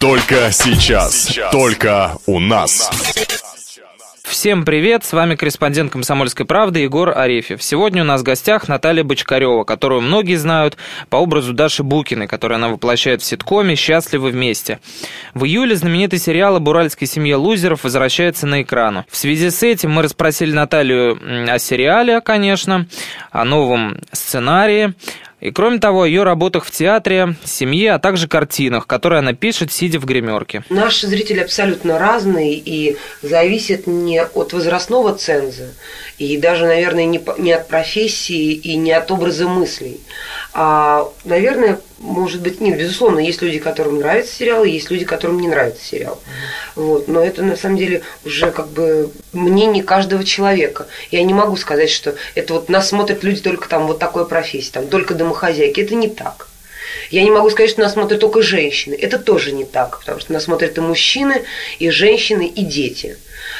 Только сейчас. Только у нас. Всем привет, с вами корреспондент «Комсомольской правды» Егор Арефьев. Сегодня у нас в гостях Наталья Бочкарева, которую многие знают по образу Даши Букиной, которую она воплощает в ситкоме «Счастливы вместе». В июле знаменитый сериал об уральской семье лузеров возвращается на экран. В связи с этим мы расспросили Наталью о сериале, конечно, о новом сценарии, и кроме того, о ее работах в театре, семье, а также картинах, которые она пишет, сидя в гримерке. Наши зрители абсолютно разные и зависят не от возрастного ценза, и даже, наверное, не, от профессии и не от образа мыслей. А, наверное, может быть, нет, безусловно, есть люди, которым нравится сериал, и есть люди, которым не нравится сериал. Вот. Но это на самом деле уже как бы мнение каждого человека. Я не могу сказать, что это вот нас смотрят люди только там вот такой профессии, там только домохозяйки. Это не так. Я не могу сказать, что нас смотрят только женщины. Это тоже не так, потому что нас смотрят и мужчины, и женщины, и дети.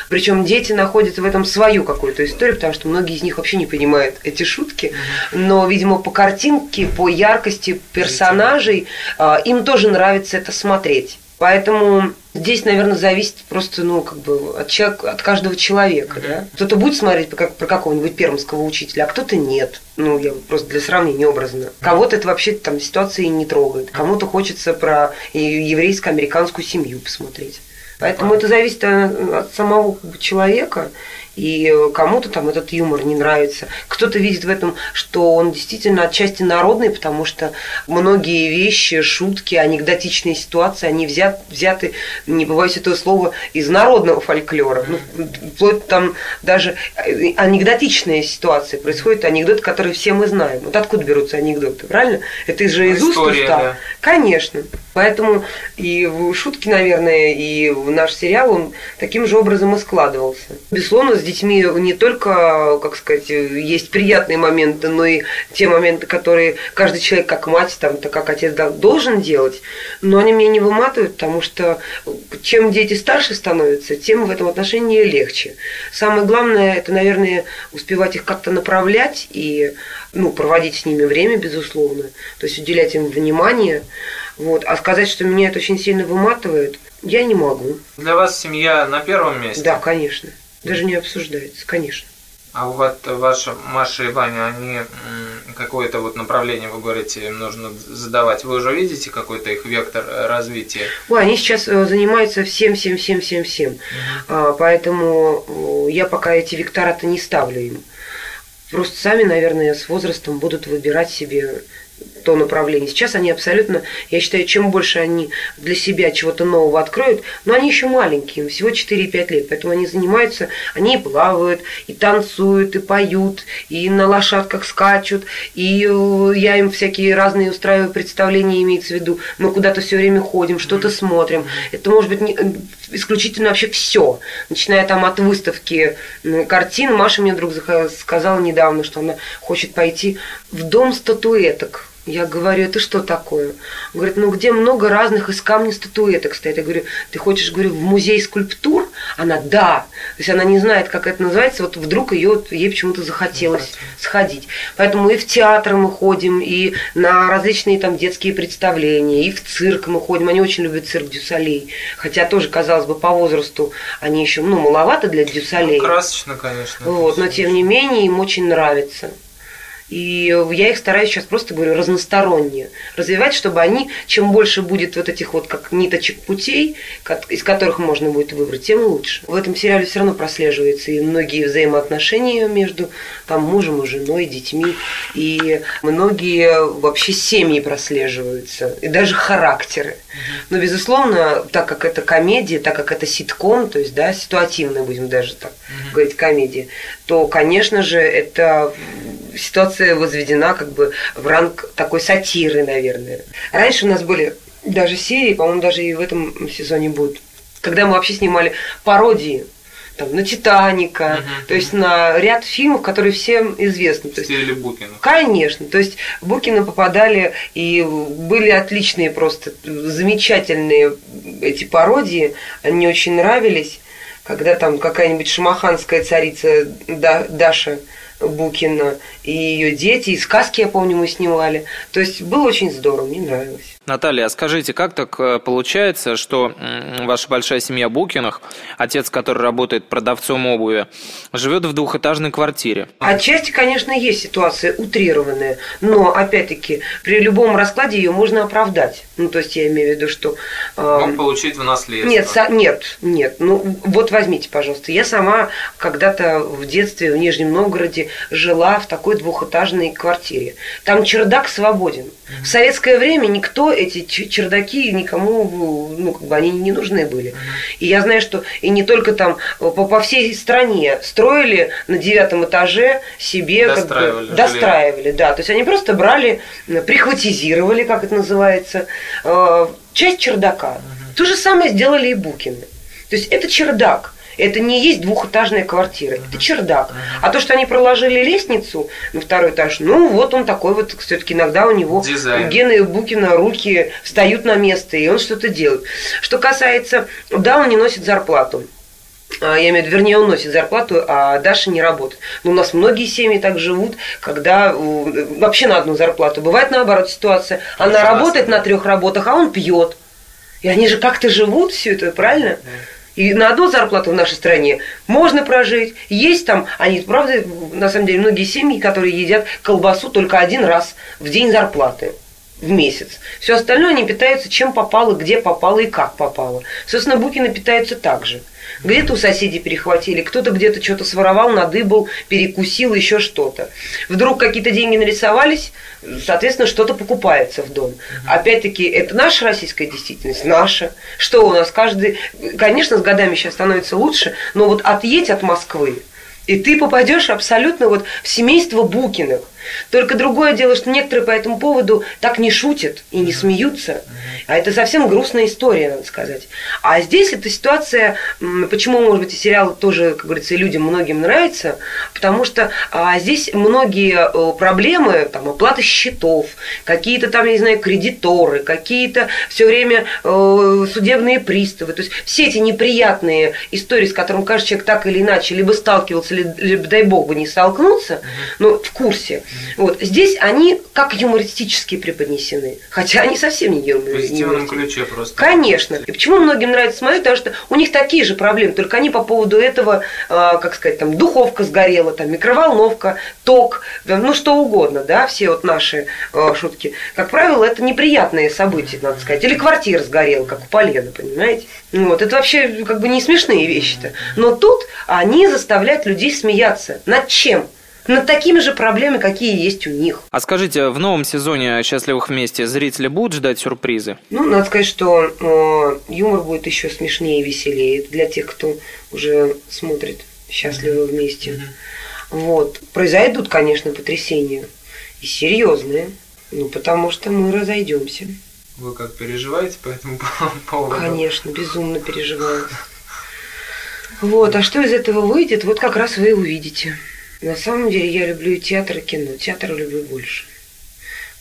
Причем дети находят в этом свою какую-то историю, потому что многие из них вообще не понимают эти шутки. Но, видимо, по картинке, по яркости персонажей а, им тоже нравится это смотреть. Поэтому здесь, наверное, зависит просто, ну, как бы от, человека, от каждого человека, да. Кто-то будет смотреть как, про какого-нибудь пермского учителя, а кто-то нет. Ну, я просто для сравнения образно. Кого-то это вообще там ситуации не трогает. Кому-то хочется про еврейско-американскую семью посмотреть. Поэтому это зависит э, от самого человека и кому-то там этот юмор не нравится. Кто-то видит в этом, что он действительно отчасти народный, потому что многие вещи, шутки, анекдотичные ситуации, они взят, взяты, не побоюсь этого слова, из народного фольклора. Ну, вплоть там даже анекдотичные ситуации происходят, анекдоты, которые все мы знаем. Вот откуда берутся анекдоты, правильно? Это же из уст уста. Да. Конечно. Поэтому и шутки, наверное, и наш сериал он таким же образом и складывался. Безусловно, детьми не только, как сказать, есть приятные моменты, но и те моменты, которые каждый человек, как мать, там, то как отец должен делать, но они меня не выматывают, потому что чем дети старше становятся, тем в этом отношении легче. Самое главное, это, наверное, успевать их как-то направлять и ну, проводить с ними время, безусловно, то есть уделять им внимание. Вот. А сказать, что меня это очень сильно выматывает, я не могу. Для вас семья на первом месте? Да, конечно. Даже не обсуждается, конечно. А вот ваша Маша и Ваня, они какое-то вот направление, вы говорите, им нужно задавать. Вы уже видите какой-то их вектор э, развития? Ой, они сейчас э, занимаются всем, всем, всем, всем, всем. Угу. Поэтому я пока эти вектора-то не ставлю им. Просто сами, наверное, с возрастом будут выбирать себе то направление. Сейчас они абсолютно, я считаю, чем больше они для себя чего-то нового откроют, но они еще маленькие, им всего 4-5 лет, поэтому они занимаются, они и плавают, и танцуют, и поют, и на лошадках скачут, и э, я им всякие разные устраиваю представления, имеется в виду, мы куда-то все время ходим, что-то смотрим. Это может быть не, исключительно вообще все, начиная там от выставки картин. Маша мне вдруг сказала недавно, что она хочет пойти в дом статуэток я говорю, это что такое? Он говорит, ну где много разных из камня статуэток стоит. Я говорю, ты хочешь, говорю, в музей скульптур? Она, да. То есть она не знает, как это называется, вот вдруг ее, ей почему-то захотелось сходить. Поэтому и в театр мы ходим, и на различные там детские представления, и в цирк мы ходим. Они очень любят цирк Дюсалей. Хотя тоже, казалось бы, по возрасту они еще, ну, маловато для Дюсалей. Ну, красочно, конечно. Вот, но тем не менее им очень нравится. И я их стараюсь сейчас просто, говорю, разносторонние развивать, чтобы они, чем больше будет вот этих вот как ниточек путей, из которых можно будет выбрать, тем лучше. В этом сериале все равно прослеживается и многие взаимоотношения между там, мужем и женой, детьми, и многие вообще семьи прослеживаются, и даже характеры. Но, безусловно, так как это комедия, так как это ситком, то есть, да, ситуативно будем даже так говорить, комедия, то, конечно же, это ситуация возведена как бы в ранг такой сатиры, наверное. Раньше у нас были даже серии, по-моему, даже и в этом сезоне будут, когда мы вообще снимали пародии там, на Титаника, угу. то есть на ряд фильмов, которые всем известны. То есть, Букина. Конечно. То есть Букина попадали и были отличные просто, замечательные эти пародии, они очень нравились, когда там какая-нибудь шамаханская царица Даша Букина и ее дети, и сказки, я помню, мы снимали. То есть было очень здорово, мне нравилось. Наталья, а скажите, как так э, получается, что ваша большая семья Букиных, отец, который работает продавцом обуви, живет в двухэтажной квартире? Отчасти, конечно, есть ситуация утрированная, но, опять-таки, при любом раскладе ее можно оправдать. Ну, то есть я имею в виду, что... Э, Мог получить в наследство. Нет, со, нет, нет. Ну, вот возьмите, пожалуйста. Я сама когда-то в детстве в Нижнем Новгороде жила в такой двухэтажной квартире. Там чердак свободен. В советское время никто эти чердаки никому, ну, как бы они не нужны были. И я знаю, что и не только там, по, по всей стране строили на девятом этаже себе... Достраивали. Как бы, достраивали, да. То есть они просто брали, прихватизировали, как это называется, э, часть чердака. То же самое сделали и Букины. То есть это чердак. Это не есть двухэтажная квартира, это чердак. А то, что они проложили лестницу на второй этаж, ну вот он такой вот, все-таки иногда у него Дизайн. Гены Букина руки встают на место, и он что-то делает. Что касается, да, он не носит зарплату. А, я имею в виду, вернее, он носит зарплату, а Даша не работает. Но у нас многие семьи так живут, когда вообще на одну зарплату. Бывает наоборот ситуация. Она работает на трех работах, а он пьет. И они же как-то живут все это, правильно? И на одну зарплату в нашей стране можно прожить. Есть там, они, правда, на самом деле, многие семьи, которые едят колбасу только один раз в день зарплаты в месяц. Все остальное они питаются чем попало, где попало и как попало. Собственно, Букины питаются так же. Где-то у соседей перехватили, кто-то где-то что-то своровал, надыбал, перекусил, еще что-то. Вдруг какие-то деньги нарисовались, соответственно, что-то покупается в дом. Опять-таки, это наша российская действительность, наша. Что у нас каждый... Конечно, с годами сейчас становится лучше, но вот отъедь от Москвы, и ты попадешь абсолютно вот в семейство Букиных. Только другое дело, что некоторые по этому поводу так не шутят и не смеются. А это совсем грустная история, надо сказать. А здесь эта ситуация, почему, может быть, и сериал тоже, как говорится, людям многим нравится, потому что а, здесь многие э, проблемы, там, оплата счетов, какие-то там, я не знаю, кредиторы, какие-то все время э, судебные приставы, то есть все эти неприятные истории, с которыми каждый человек так или иначе либо сталкивался, либо, дай бог бы, не столкнуться, но в курсе – вот. Здесь они как юмористически преподнесены, хотя они совсем не юмористические. В позитивном ключе просто. Конечно. И почему многим нравится смотреть, потому что у них такие же проблемы, только они по поводу этого, а, как сказать, там, духовка сгорела, там, микроволновка, ток, ну, что угодно, да, все вот наши а, шутки. Как правило, это неприятные события, надо сказать. Или квартира сгорела, как у Полены, понимаете? Вот, это вообще как бы не смешные вещи-то. Но тут они заставляют людей смеяться. Над чем? Над такими же проблемами, какие есть у них. А скажите, в новом сезоне «Счастливых вместе» зрители будут ждать сюрпризы? Ну, надо сказать, что э, юмор будет еще смешнее и веселее для тех, кто уже смотрит «Счастливы вместе». Mm-hmm. Вот. Произойдут, конечно, потрясения. И серьезные. Ну, потому что мы разойдемся. Вы как переживаете по этому поводу? Конечно, безумно переживаю. Вот, а что из этого выйдет, вот как раз вы и увидите. На самом деле я люблю и театр, и кино. Театр люблю больше.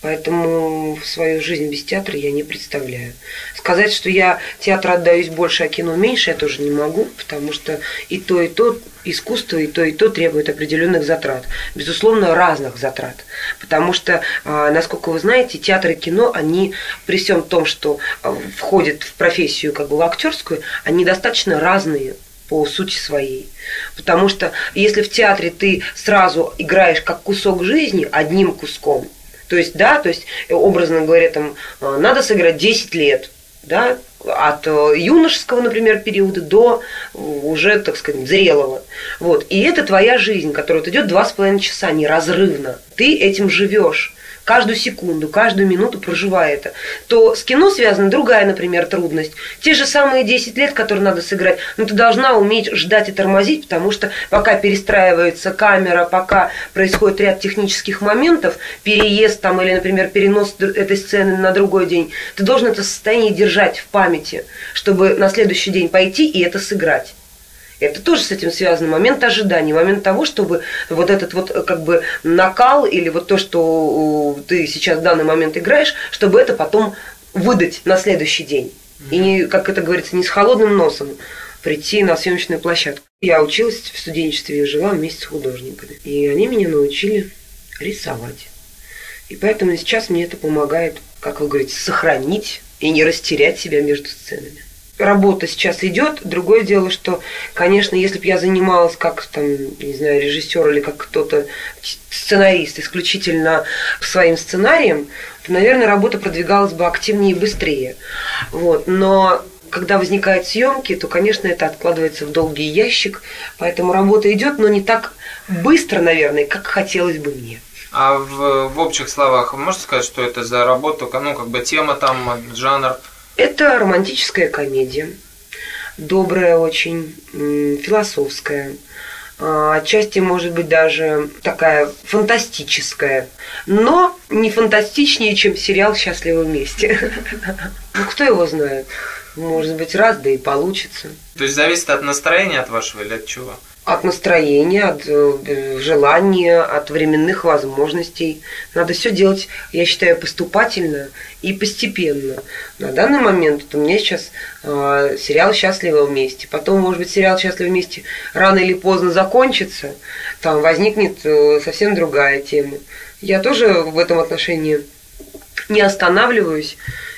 Поэтому свою жизнь без театра я не представляю. Сказать, что я театру отдаюсь больше, а кино меньше, я тоже не могу, потому что и то, и то искусство, и то, и то требует определенных затрат. Безусловно, разных затрат. Потому что, а, насколько вы знаете, театр и кино, они при всем том, что а, входят в профессию как бы актерскую, они достаточно разные по сути своей. Потому что если в театре ты сразу играешь как кусок жизни одним куском, то есть, да, то есть, образно говоря, там, э, надо сыграть 10 лет, да, от э, юношеского, например, периода до уже, так сказать, зрелого. Вот. И это твоя жизнь, которая вот идет два с половиной часа неразрывно. Ты этим живешь каждую секунду, каждую минуту проживая это, то с кино связана другая, например, трудность. Те же самые 10 лет, которые надо сыграть, но ты должна уметь ждать и тормозить, потому что пока перестраивается камера, пока происходит ряд технических моментов, переезд там или, например, перенос этой сцены на другой день, ты должен это состояние держать в памяти, чтобы на следующий день пойти и это сыграть. Это тоже с этим связано. Момент ожидания, момент того, чтобы вот этот вот как бы накал или вот то, что ты сейчас в данный момент играешь, чтобы это потом выдать на следующий день. И не, как это говорится, не с холодным носом прийти на съемочную площадку. Я училась в студенчестве, я жила вместе с художниками. И они меня научили рисовать. И поэтому сейчас мне это помогает, как вы говорите, сохранить и не растерять себя между сценами работа сейчас идет. Другое дело, что, конечно, если бы я занималась как там, не знаю, режиссер или как кто-то сценарист исключительно своим сценарием, то, наверное, работа продвигалась бы активнее и быстрее. Вот. Но когда возникают съемки, то, конечно, это откладывается в долгий ящик, поэтому работа идет, но не так быстро, наверное, как хотелось бы мне. А в, в общих словах можете сказать, что это за работа, ну, как бы тема там, жанр? Это романтическая комедия, добрая очень, философская, а, отчасти, может быть, даже такая фантастическая, но не фантастичнее, чем сериал «Счастливы вместе». Ну, кто его знает? Может быть, раз, да и получится. То есть зависит от настроения от вашего или от чего? От настроения, от э, желания, от временных возможностей. Надо все делать, я считаю, поступательно и постепенно. На данный момент вот у меня сейчас э, сериал «Счастливы вместе». Потом, может быть, сериал «Счастливы вместе» рано или поздно закончится, там возникнет э, совсем другая тема. Я тоже в этом отношении не останавливаюсь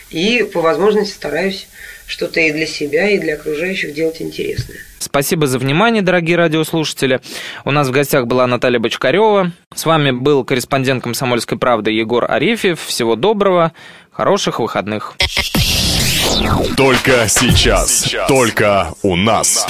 и по возможности стараюсь что-то и для себя, и для окружающих делать интересное. Спасибо за внимание, дорогие радиослушатели. У нас в гостях была Наталья Бочкарева. С вами был корреспондент «Комсомольской правды» Егор Арефьев. Всего доброго, хороших выходных. Только сейчас, только у нас.